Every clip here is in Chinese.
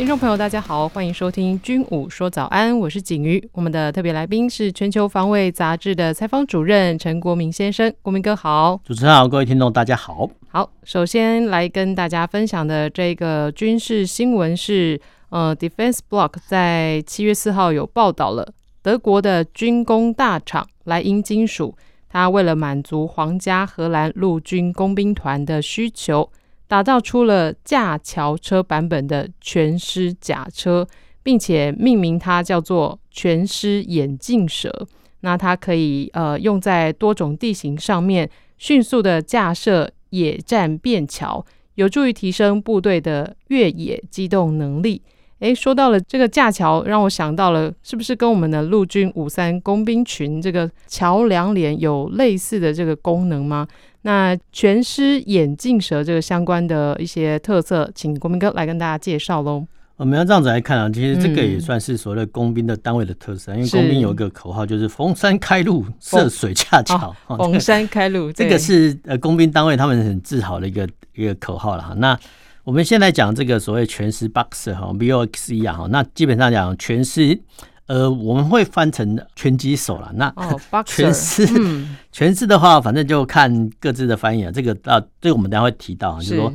听众朋友，大家好，欢迎收听《军武说早安》，我是景瑜。我们的特别来宾是《全球防卫杂志》的采访主任陈国明先生，国明哥好。主持人好，各位听众大家好。好，首先来跟大家分享的这个军事新闻是，呃，Defense Block 在七月四号有报道了德国的军工大厂。莱茵金属，它为了满足皇家荷兰陆军工兵团的需求，打造出了架桥车版本的全尸甲车，并且命名它叫做全尸眼镜蛇。那它可以呃用在多种地形上面，迅速的架设野战便桥，有助于提升部队的越野机动能力。诶，说到了这个架桥，让我想到了，是不是跟我们的陆军五三工兵群这个桥梁连有类似的这个功能吗？那全师眼镜蛇这个相关的一些特色，请国民哥来跟大家介绍喽。我们要这样子来看啊，其实这个也算是所谓的工兵的单位的特色，嗯、因为工兵有一个口号就是“逢山开路，涉水架桥”。逢山开路，这个是呃工兵单位他们很自豪的一个一个口号了哈。那我们现在讲这个所谓全狮 Boxer 哈，B O X E 啊哈，那基本上讲全狮，呃，我们会翻成拳击手了。那全狮，全狮的话，反正就看各自的翻译啊。这个啊，这个我们等下会提到啊，就是说，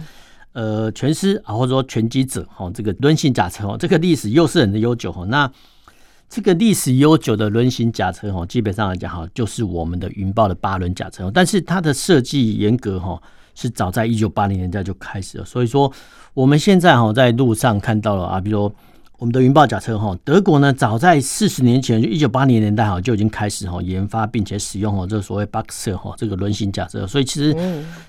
呃，拳师啊，或者说拳击者哈，这个轮型甲车哦，这个历史又是很的悠久哈。那这个历史悠久的轮型甲车哈，基本上来讲哈，就是我们的云豹的八轮甲车，但是它的设计严格哈。是早在一九八零年代就开始了，所以说我们现在哈在路上看到了啊，比如说我们的云豹甲车哈，德国呢早在四十年前就一九八零年代哈就已经开始哈研发并且使用哈这个所谓 Boxer 哈这个轮型甲车，所以其实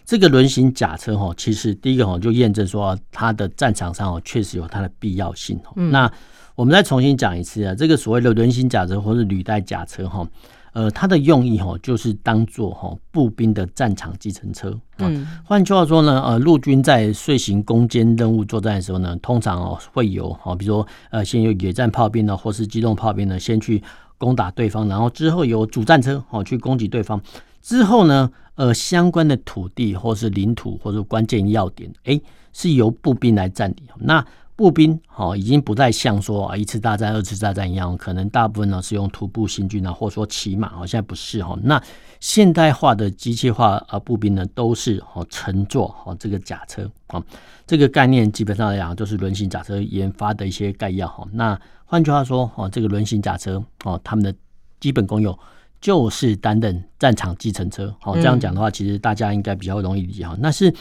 这个轮型甲车哈其实第一个哈就验证说它的战场上哦确实有它的必要性。那我们再重新讲一次啊，这个所谓的轮型甲车或是履带甲车哈。呃，它的用意哈，就是当做哈步兵的战场计程车。嗯，换句话说呢，呃，陆军在遂行攻坚任务作战的时候呢，通常哦会有哈，比如说呃，先有野战炮兵呢，或是机动炮兵呢，先去攻打对方，然后之后有主战车哦去攻击对方，之后呢，呃，相关的土地或是领土或者关键要点，哎，是由步兵来占领。那步兵好，已经不再像说啊一次大战、二次大战一样，可能大部分呢是用徒步行军啊，或者说骑马。好，现在不是哈。那现代化的机械化啊步兵呢，都是哦乘坐哦这个甲车啊。这个概念基本上来讲，就是轮型甲车研发的一些概要哈。那换句话说哦，这个轮型甲车哦，他们的基本功用就是担任战场计程车。好，这样讲的话，其实大家应该比较容易理解哈。那是，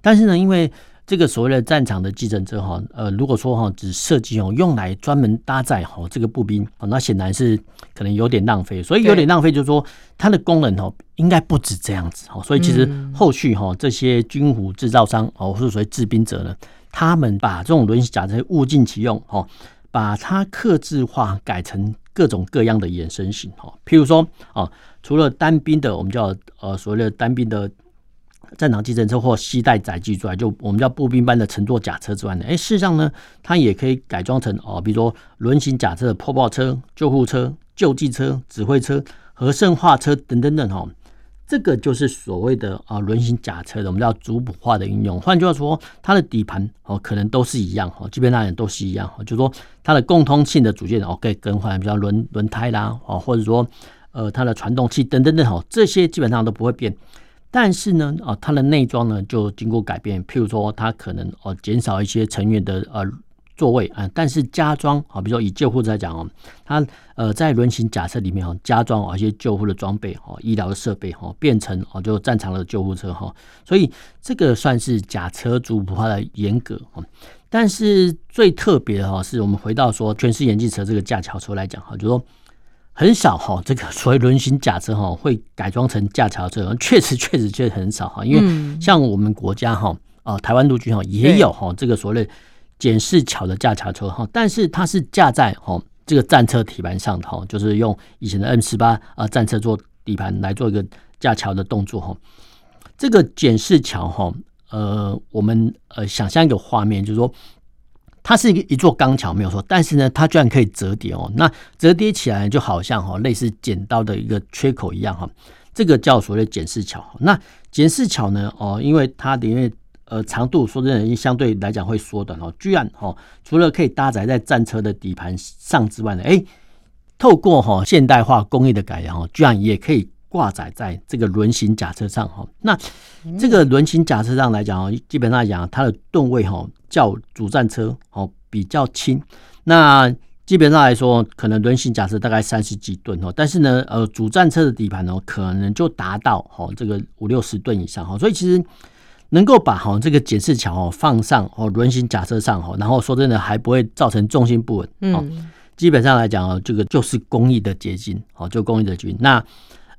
但是呢，因为这个所谓的战场的计程车哈，呃，如果说哈只设计哦用来专门搭载哈这个步兵，那显然是可能有点浪费。所以有点浪费，就是说它的功能哦应该不止这样子哈。所以其实后续哈这些军武制造商哦，或者说制兵者呢，他们把这种轮型甲车物尽其用哈，把它刻制化，改成各种各样的衍生型哈。譬如说啊，除了单兵的，我们叫呃所谓的单兵的。战场计程车或携带载具之外，就我们叫步兵般的乘坐甲车之外呢，哎，事实上呢，它也可以改装成哦，比如说轮型甲车的破爆车、救护车、救济车、指挥车、和生化车等等等哦。这个就是所谓的啊轮型甲车的，我们叫族谱化的应用。换句话说，它的底盘哦可能都是一样哈，基本上也都是一样。就是说它的共通性的组件哦可以更换，比如轮轮胎啦哦，或者说呃它的传动器等等等哦，这些基本上都不会变。但是呢，啊，它的内装呢就经过改变，譬如说它可能哦减少一些成员的呃座位啊，但是加装啊，比如说以救护车来讲哦，它呃在轮型假设里面哦加装啊一些救护的装备哦，医疗的设备哈，变成哦就战场的救护车哈，所以这个算是假车族谱化的严格哦。但是最特别的哈，是我们回到说全狮眼镜车这个架桥车来讲哈，就是说。很少哈，这个所谓轮型甲车哈会改装成架桥车，确实确实确实很少哈。因为像我们国家哈，呃，台湾陆军哈也有哈这个所谓检视桥的架桥车哈，但是它是架在哈这个战车底盘上的哈，就是用以前的 M 十八啊战车做底盘来做一个架桥的动作哈。这个检视桥哈，呃，我们呃想象一个画面，就是说它是一个一座钢桥没有错，但是呢，它居然可以折叠哦。那折叠起来就好像哈，类似剪刀的一个缺口一样哈。这个叫所谓的剪视桥。那剪视桥呢，哦，因为它的因为呃长度说真的相对来讲会缩短哦，居然哦，除了可以搭载在战车的底盘上之外呢，哎，透过哈现代化工艺的改良哦，居然也可以。挂载在这个轮型甲车上哈，那这个轮型甲车上来讲哦，基本上来讲它的吨位哈较主战车哦比较轻，那基本上来说，可能轮型甲车大概三十几吨哦，但是呢，呃，主战车的底盘哦，可能就达到哦这个五六十吨以上哈，所以其实能够把哈这个检视桥哦放上哦轮型甲车上哈，然后说真的还不会造成重心不稳，嗯，基本上来讲哦，这个就是工艺的结晶哦，就工艺的结晶那。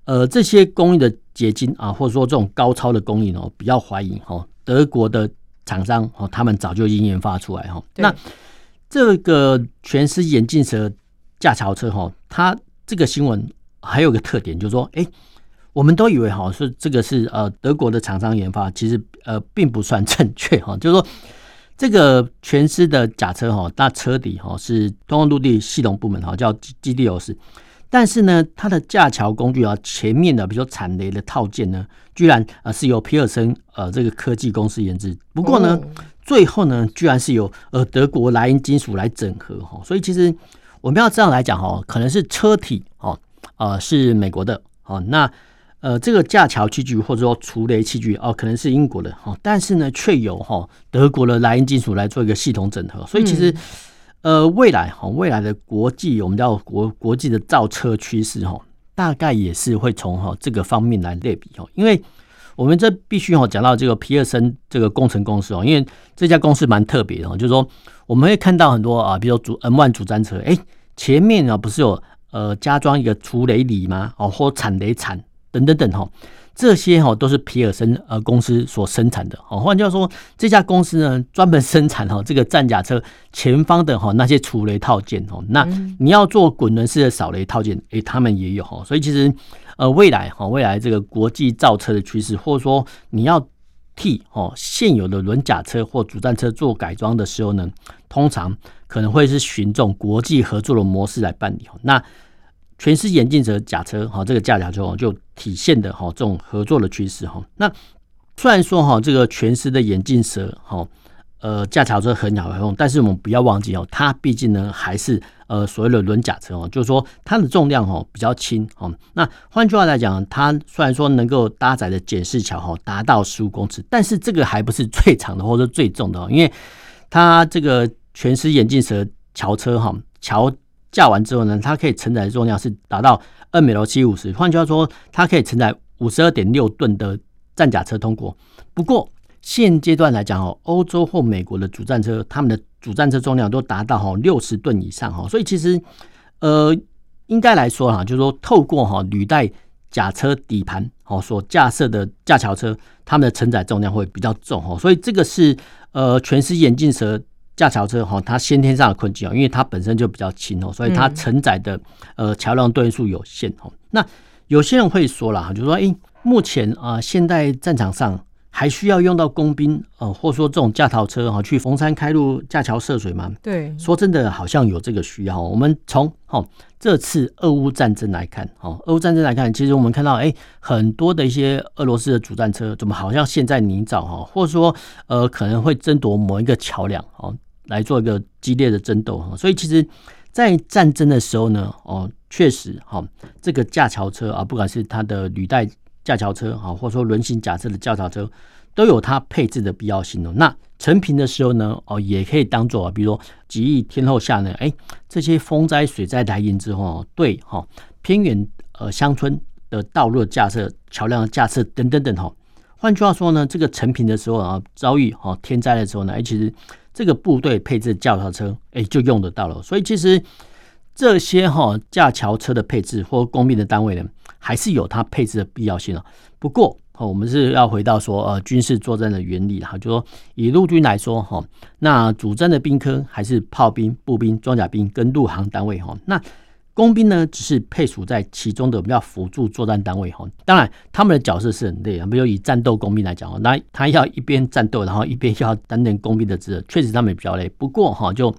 呃，这些工艺的结晶啊，或者说这种高超的工艺哦，比较怀疑哦，德国的厂商哦，他们早就已经研发出来哈。那这个全是眼镜蛇架桥车哈，它这个新闻还有个特点，就是说，哎，我们都以为哈是这个是呃德国的厂商研发，其实呃并不算正确哈。就是说，这个全狮的假车哈，那车底哈是通用陆地系统部门哈叫 GDOs。但是呢，它的架桥工具啊，前面的比如说铲雷的套件呢，居然啊是由皮尔森呃这个科技公司研制。不过呢，最后呢，居然是由呃德国莱茵金属来整合哈。所以其实我们要这样来讲哈，可能是车体哦呃是美国的哦，那呃这个架桥器具或者说除雷器具哦可能是英国的哈，但是呢却有哈德国的莱茵金属来做一个系统整合。所以其实。呃，未来哈，未来的国际我们叫国国际的造车趋势哈，大概也是会从哈这个方面来类比哈，因为我们这必须哈讲到这个皮尔森这个工程公司哦，因为这家公司蛮特别的哈，就是说我们会看到很多啊，比如说主 M1 主战车，哎，前面啊不是有呃加装一个除雷里吗？哦，或铲雷铲等等等哈。这些哈都是皮尔森呃公司所生产的哦，换句话说，这家公司呢专门生产哈这个战甲车前方的哈那些除雷套件哦。那你要做滚轮式的扫雷套件，诶，他们也有哈。所以其实呃未来哈未来这个国际造车的趋势，或者说你要替哦现有的轮甲车或主战车做改装的时候呢，通常可能会是循这种国际合作的模式来办理。那全狮眼镜蛇甲车哈，这个架桥车就体现的哈这种合作的趋势哈。那虽然说哈这个全狮的眼镜蛇哈呃架桥车很好用，但是我们不要忘记哦，它毕竟呢还是呃所谓的轮甲车哦，就是说它的重量哈比较轻哦。那换句话来讲，它虽然说能够搭载的检视桥哈达到十五公尺，但是这个还不是最长的或者最重的哦，因为它这个全狮眼镜蛇桥车哈桥。架完之后呢，它可以承载的重量是达到 ML 七五十，换句话说，它可以承载五十二点六吨的战甲车通过。不过现阶段来讲哦，欧洲或美国的主战车，他们的主战车重量都达到哈六十吨以上哈，所以其实呃应该来说哈，就是说透过哈履带甲车底盘哦所架设的架桥车，他们的承载重量会比较重哦，所以这个是呃全狮眼镜蛇。架桥车哈，它先天上的困境哦，因为它本身就比较轻哦，所以它承载的呃桥梁吨数有限哦。那有些人会说了，就说诶，目前啊现代战场上还需要用到工兵呃，或者说这种架桥车哈去逢山开路架桥涉水吗？对，说真的，好像有这个需要。我们从哈这次俄乌战争来看，哈俄乌战争来看，其实我们看到诶，很多的一些俄罗斯的主战车怎么好像陷在泥沼哈，或者说呃可能会争夺某一个桥梁哦。来做一个激烈的争斗哈，所以其实，在战争的时候呢，哦，确实哈，这个架桥车啊，不管是它的履带架桥车哈，或者说轮型甲车的架桥车，都有它配置的必要性哦。那成平的时候呢，哦，也可以当做啊，比如说极易天后下呢，哎，这些风灾水灾来临之后，对哈偏远呃乡村的道路的架设、桥梁的架设等等等哈。换句话说呢，这个成平的时候啊，遭遇哈天灾的时候呢，哎，其实。这个部队配置架桥车，哎，就用得到了。所以其实这些哈架桥车的配置或工兵的单位呢，还是有它配置的必要性了。不过，我们是要回到说呃军事作战的原理哈，就说以陆军来说哈，那主战的兵科还是炮兵、步兵、装甲兵跟陆航单位哈。那工兵呢只是配属在其中的比较辅助作战单位哈。当然，他们的角色是很累啊。比如以战斗工兵来讲哦，那他要一边战斗，然后一边要担任工兵的职责，确实他们也比较累。不过哈，就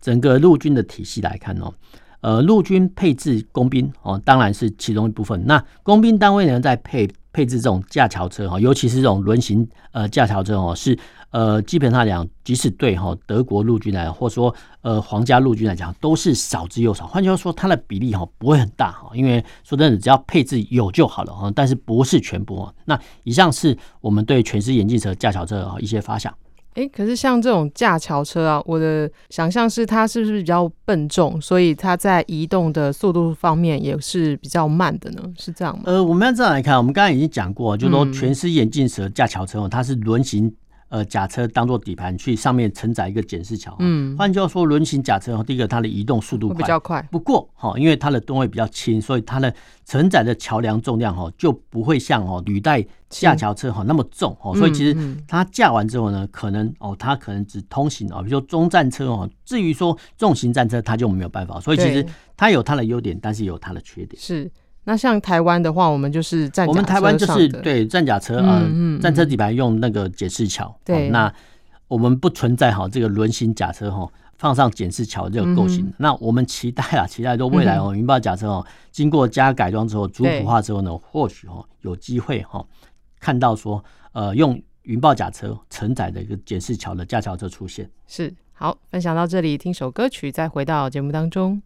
整个陆军的体系来看哦。呃，陆军配置工兵哦，当然是其中一部分。那工兵单位呢，在配配置这种架桥车哈，尤其是这种轮型呃架桥车哦，是呃基本上讲，即使对哈德国陆军来讲，或者说呃皇家陆军来讲，都是少之又少。换句话说，它的比例哈不会很大哈，因为说真的，只要配置有就好了哈，但是不是全部哦。那以上是我们对全时眼镜蛇架桥车啊一些发想。哎，可是像这种架桥车啊，我的想象是它是不是比较笨重，所以它在移动的速度方面也是比较慢的呢？是这样吗？呃，我们要这样来看，我们刚才已经讲过，就是说全是眼镜蛇架桥车哦，它是轮型。呃，甲车当做底盘去上面承载一个检视桥，嗯，换句话说，轮型甲车第一个它的移动速度快比较快，不过哈，因为它的吨位比较轻，所以它的承载的桥梁重量哈就不会像哦履带架桥车哈那么重哦，所以其实它架完之后呢，可能哦它可能只通行哦，比如说中战车哦，至于说重型战车它就没有办法，所以其实它有它的优点，但是有它的缺点。是。那像台湾的话，我们就是战，我们台湾就是对战甲车啊，战车底盘用那个解释桥。对，那我们不存在哈这个轮型甲车哈放上检视桥这个构型。那我们期待啊，期待说未来哦云豹甲车哦经过加改装之后，主普化之后呢，或许哦有机会哈看到说呃用云豹甲车承载的一个检视桥的架桥车出现。是，好，分享到这里，听首歌曲，再回到节目当中。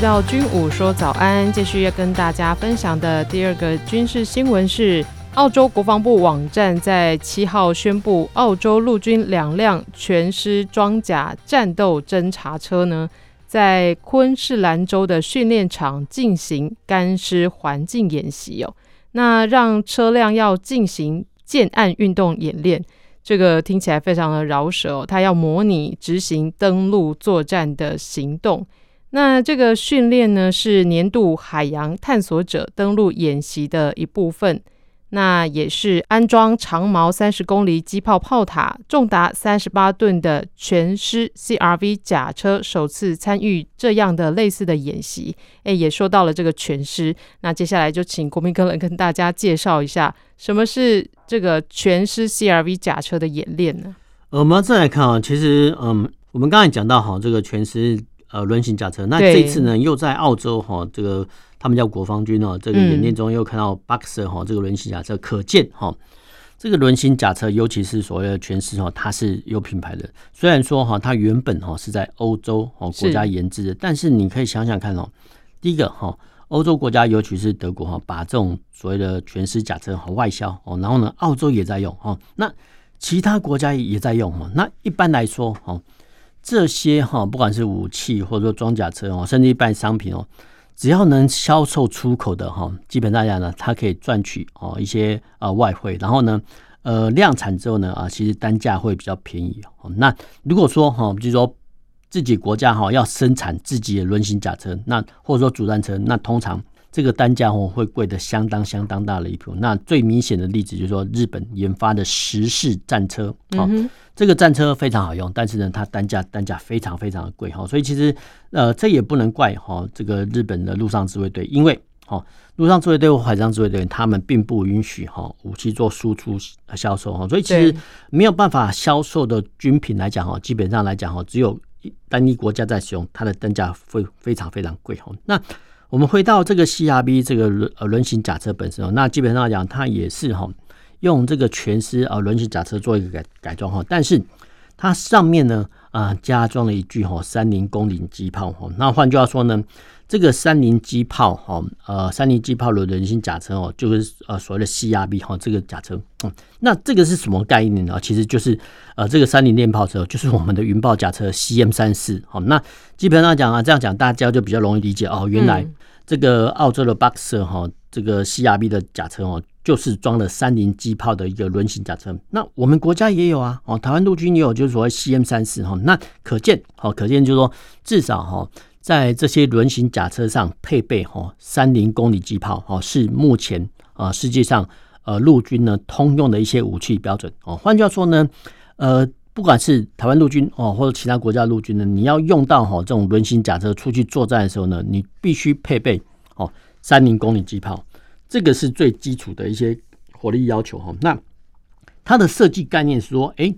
回到军武说早安，继续要跟大家分享的第二个军事新闻是，澳洲国防部网站在七号宣布，澳洲陆军两辆全师装甲战斗侦察车呢，在昆士兰州的训练场进行干湿环境演习哦。那让车辆要进行舰岸运动演练，这个听起来非常的饶舌哦，它要模拟执行登陆作战的行动。那这个训练呢，是年度海洋探索者登陆演习的一部分。那也是安装长矛三十公里机炮炮塔、重达三十八吨的全师 CRV 甲车首次参与这样的类似的演习。诶，也说到了这个全师。那接下来就请国民哥来跟大家介绍一下，什么是这个全师 CRV 甲车的演练呢？我们再来看啊，其实嗯，我们刚才讲到哈，这个全师。呃，轮型甲车，那这次呢，又在澳洲哈，这个他们叫国防军哦，这个演练中又看到 Boxer 哈，这个轮型甲车，可见哈，这个轮型甲车，尤其是所谓的全师哈，它是有品牌的。虽然说哈，它原本哈是在欧洲哦国家研制的，但是你可以想想看哦，第一个哈，欧洲国家尤其是德国哈，把这种所谓的全师甲车和外销哦，然后呢，澳洲也在用哈，那其他国家也在用哈，那一般来说哈。这些哈，不管是武器或者说装甲车哦，甚至一般商品哦，只要能销售出口的哈，基本上讲呢，它可以赚取哦一些呃外汇，然后呢，呃量产之后呢啊，其实单价会比较便宜哦。那如果说哈，就是说自己国家哈要生产自己的轮型甲车，那或者说主战车，那通常这个单价哦会贵的相当相当大的一步。那最明显的例子就是说日本研发的十式战车啊。嗯这个战车非常好用，但是呢，它单价单价非常非常的贵哈，所以其实呃，这也不能怪哈这个日本的陆上自卫队，因为哦陆上自卫队或海上自卫队他们并不允许哈武器做输出销售哈，所以其实没有办法销售的军品来讲哈，基本上来讲哈，只有单一国家在使用，它的单价会非常非常贵哈。那我们回到这个 CRB 这个轮呃轮型甲车本身哦，那基本上来讲它也是哈。用这个全师啊轮型甲车做一个改改装哈，但是它上面呢啊加装了一具哈三菱工龄机炮哈，那换句话说呢，这个三菱机炮哈呃三菱机炮的轮型甲车哦，就是呃所谓的 CRB 哈这个甲车，嗯，那这个是什么概念呢？其实就是呃这个三菱电炮车就是我们的云豹甲车 CM 三四好，那基本上讲啊这样讲大家就比较容易理解哦，原来这个澳洲的 Boxer 哈这个 CRB 的甲车哦。就是装了三菱机炮的一个轮型甲车。那我们国家也有啊，哦，台湾陆军也有，就是所谓 CM 三四哈。那可见，好，可见就是说，至少哈，在这些轮型甲车上配备哈三菱公里机炮，哦，是目前啊世界上呃陆军呢通用的一些武器标准哦。换句话说呢，呃。不管是台湾陆军哦，或者其他国家陆军呢，你要用到哈这种轮型甲车出去作战的时候呢，你必须配备哦三菱公里机炮，这个是最基础的一些火力要求哈。那它的设计概念是说，哎，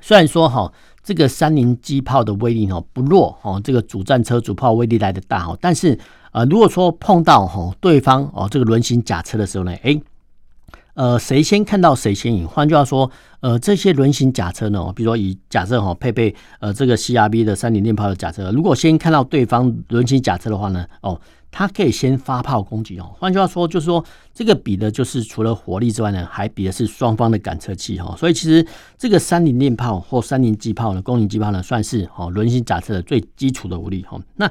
虽然说哈这个三菱机炮的威力哦不弱哦，这个主战车主炮威力来的大哈，但是呃如果说碰到哈对方哦这个轮型甲车的时候呢，哎。呃，谁先看到谁先赢。换句话说，呃，这些轮型甲车呢，比如说以假设哈配备呃这个 CRB 的三菱链炮的甲车，如果先看到对方轮型甲车的话呢，哦，它可以先发炮攻击哦。换句话说，就是说这个比的就是除了火力之外呢，还比的是双方的感测器哈。所以其实这个三菱链炮或三菱机炮呢，公里机炮呢，算是哦轮型甲车的最基础的武力哈。那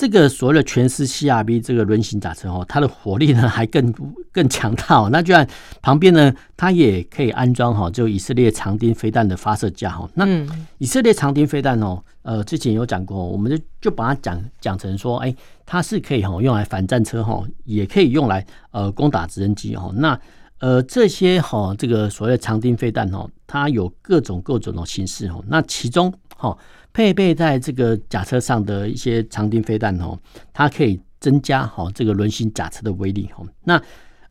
这个所谓的全时 CRB 这个轮型甲车哦，它的火力呢还更更强大哦。那居然旁边呢，它也可以安装哈，就以色列长钉飞弹的发射架哈。那以色列长钉飞弹哦，呃，之前有讲过，我们就就把它讲讲成说，哎，它是可以哈用来反战车哈，也可以用来呃攻打直升机哈。那呃这些哈这个所谓的长钉飞弹哦，它有各种各种的形式哦。那其中哈。配备在这个甲车上的一些长钉飞弹哦，它可以增加哈这个轮型甲车的威力哦。那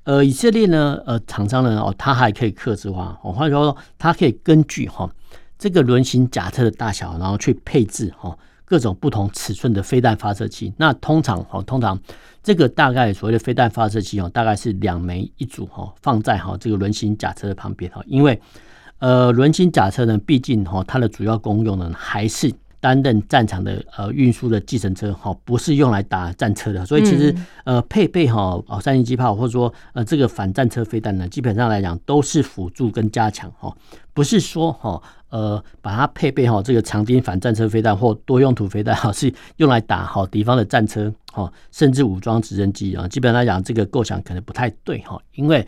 呃以色列呢呃厂商呢哦，它还可以克制化哦，或者说它可以根据哈这个轮型甲车的大小，然后去配置哈各种不同尺寸的飞弹发射器。那通常哈通常这个大概所谓的飞弹发射器哦，大概是两枚一组哈，放在哈这个轮型甲车的旁边哈，因为。呃，轮型甲车呢，毕竟哈，它的主要功用呢，还是担任战场的呃运输的计程车哈，不是用来打战车的。所以其实呃，配备哈哦三型机炮或者说呃这个反战车飞弹呢，基本上来讲都是辅助跟加强哈，不是说哈呃把它配备哈这个长钉反战车飞弹或多用途飞弹哈，是用来打好敌方的战车哈，甚至武装直升机啊。基本上来讲，这个构想可能不太对哈，因为。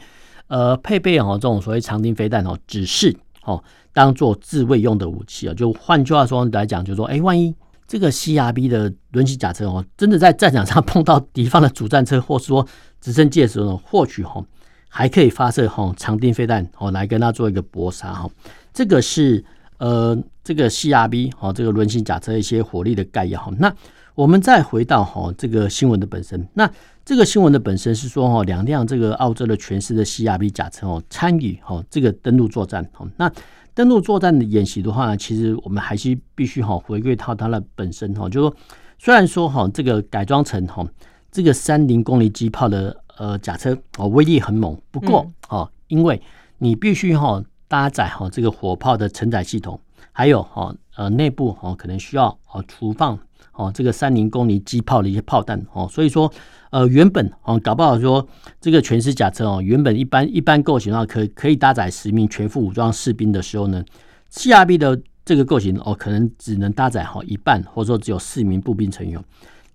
呃，配备哦这种所谓长钉飞弹哦，只是哦当做自卫用的武器啊。就换句话说来讲，就是说，哎，万一这个 CRB 的轮型甲车哦，真的在战场上碰到敌方的主战车，或是说直升机的时候呢，或许哈还可以发射哈长钉飞弹哦来跟它做一个搏杀哈。这个是呃这个 CRB 哦这个轮型甲车一些火力的概要哈。那我们再回到哈这个新闻的本身，那。这个新闻的本身是说，哈，两辆这个澳洲的全狮的 CRB 甲车哦，参与哈这个登陆作战。哦，那登陆作战的演习的话呢，其实我们还是必须哈回归到它的本身哈，就是说，虽然说哈这个改装成哈这个三菱公里机炮的呃甲车哦威力很猛，不过哦因为你必须哈搭载哈这个火炮的承载系统，还有哈呃内部哈可能需要哦储放哦这个三零公里机炮的一些炮弹哦，所以说。呃，原本哦，搞不好说这个全狮甲车哦，原本一般一般构型的话，可可以搭载十名全副武装士兵的时候呢，CRB 的这个构型哦，可能只能搭载好一半，或者说只有四名步兵成员。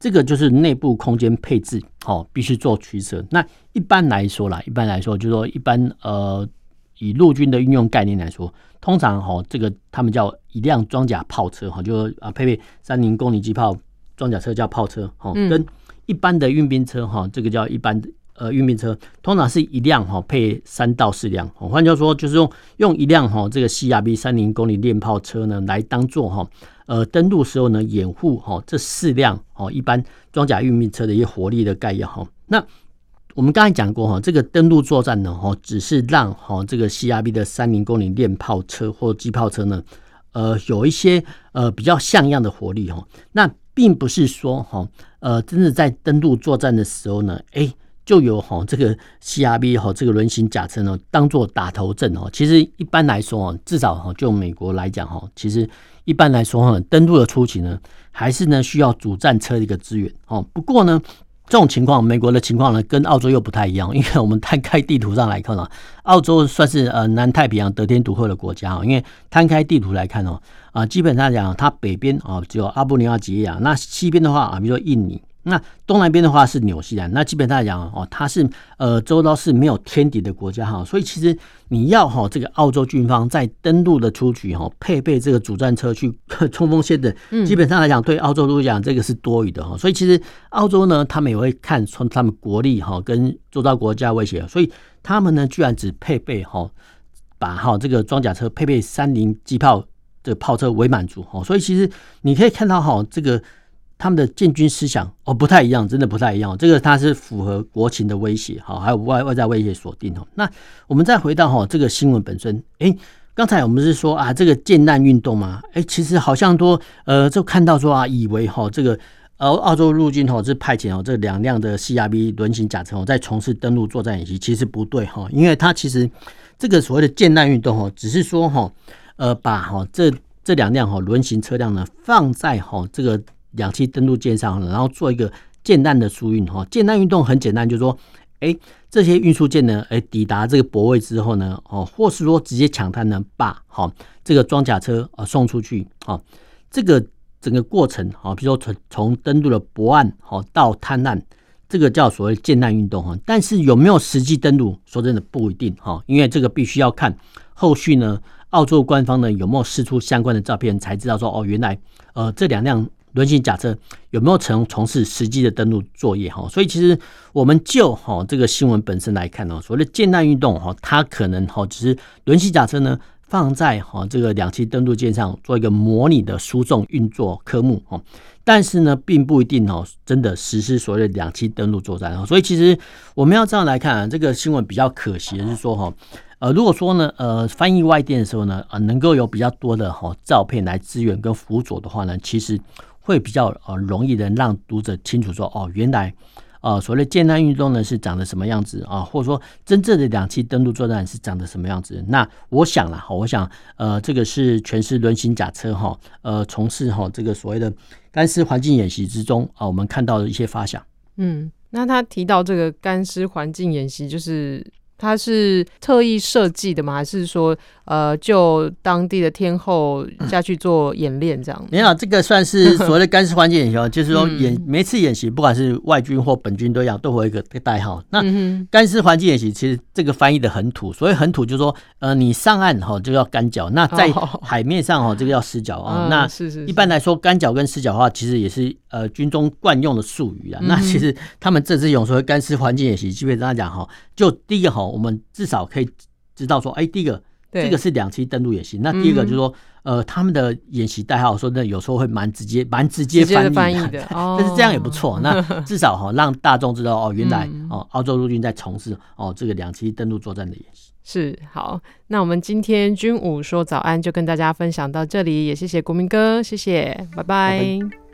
这个就是内部空间配置哦，必须做取舍。那一般来说啦，一般来说就是说一般呃，以陆军的运用概念来说，通常哈，这个他们叫一辆装甲炮车哈，就啊配备三菱公里机炮装甲车叫炮车哈，跟。一般的运兵车哈，这个叫一般呃运兵车，通常是一辆哈配三到四辆。换句话说，就是用用一辆哈这个 CRB 三菱公里链炮车呢，来当做哈呃登陆时候呢掩护哈这四辆哦一般装甲运兵车的一些火力的概要哈。那我们刚才讲过哈，这个登陆作战呢哈，只是让哈这个 CRB 的三零公里链炮车或机炮车呢，呃有一些呃比较像样的火力哈。那并不是说哈，呃，真的在登陆作战的时候呢，哎，就有哈这个 CRB 哈这个轮型甲车呢，当做打头阵哦。其实一般来说哦，至少哈就美国来讲哈，其实一般来说哈，登陆的初期呢，还是呢需要主战车的一个支援哦。不过呢。这种情况，美国的情况呢，跟澳洲又不太一样。因为我们摊开地图上来看呢，澳洲算是呃南太平洋得天独厚的国家。因为摊开地图来看哦，啊，基本上讲它北边啊只有阿布尼亚吉亚，那西边的话啊，比如说印尼，那东南边的话是纽西兰，那基本上来讲哦，它是呃周遭是没有天敌的国家哈，所以其实你要哈这个澳洲军方在登陆的出局哈，配备这个主战车去冲锋陷阵，基本上来讲对澳洲来讲这个是多余的哈，所以其实澳洲呢，他们也会看从他们国力哈跟周遭国家威胁，所以他们呢居然只配备哈把哈这个装甲车配备三零机炮这个炮车为满足哈，所以其实你可以看到哈这个。他们的建军思想哦不太一样，真的不太一样。这个它是符合国情的威胁，好，还有外外在威胁锁定哦。那我们再回到哈这个新闻本身，哎，刚才我们是说啊这个舰难运动嘛，哎，其实好像都呃就看到说啊，以为哈这个呃澳洲陆军哈是派遣哦这两辆的 CRB 轮型甲车哦在从事登陆作战演习，其实不对哈，因为它其实这个所谓的舰难运动哈，只是说哈呃把哈这这两辆哈轮型车辆呢放在哈这个。氧气登陆舰上，然后做一个舰难的输运哈。舰难运动很简单，就是说，哎，这些运输舰呢，哎，抵达这个泊位之后呢，哦，或是说直接抢滩呢，把好这个装甲车啊送出去，好，这个整个过程，好，比如说从从登陆的泊岸好到滩岸，这个叫所谓舰难运动哈。但是有没有实际登陆，说真的不一定哈，因为这个必须要看后续呢，澳洲官方呢有没有释出相关的照片，才知道说哦，原来呃这两辆。轮型甲车有没有从从事实际的登陆作业哈？所以其实我们就哈这个新闻本身来看呢，所谓的舰难运动哈，它可能哈只是轮型甲车呢放在哈这个两栖登陆舰上做一个模拟的输送运作科目哈，但是呢并不一定哦真的实施所谓的两栖登陆作战啊。所以其实我们要这样来看啊，这个新闻比较可惜的是说哈，呃如果说呢呃翻译外电的时候呢呃能够有比较多的哈照片来支援跟辅佐的话呢，其实。会比较呃容易的让读者清楚说哦，原来呃所谓的舰难运动呢是长得什么样子啊，或者说真正的两栖登陆作战是长得什么样子？那我想了哈，我想呃这个是全是轮型甲车哈，呃从事哈这个所谓的干湿环境演习之中啊，我们看到的一些发想。嗯，那他提到这个干湿环境演习就是。它是特意设计的吗？还是说，呃，就当地的天后下去做演练这样？没有，这个算是所谓的干湿环境演习，就是说演每次演习，不管是外军或本军都一样，都会有一个代号。那干湿环境演习其实这个翻译的很土，所以很土就是说，呃，你上岸哈就要干脚，那在海面上哈这个叫湿脚啊。那一般来说，干脚跟湿脚的话，其实也是呃军中惯用的术语啊。那其实他们这次用所谓干湿环境演习，基本上讲哈，就第一个哈。我们至少可以知道说，哎，第一个，这个是两栖登陆演习。那第二个就是说，呃，他们的演习代号说，那有时候会蛮直接，蛮直接翻译的，但是这样也不错。那至少哈，让大众知道哦，原来哦，澳洲陆军在从事哦这个两栖登陆作战的演习。是好，那我们今天军武说早安就跟大家分享到这里，也谢谢国民哥，谢谢，拜拜。拜拜。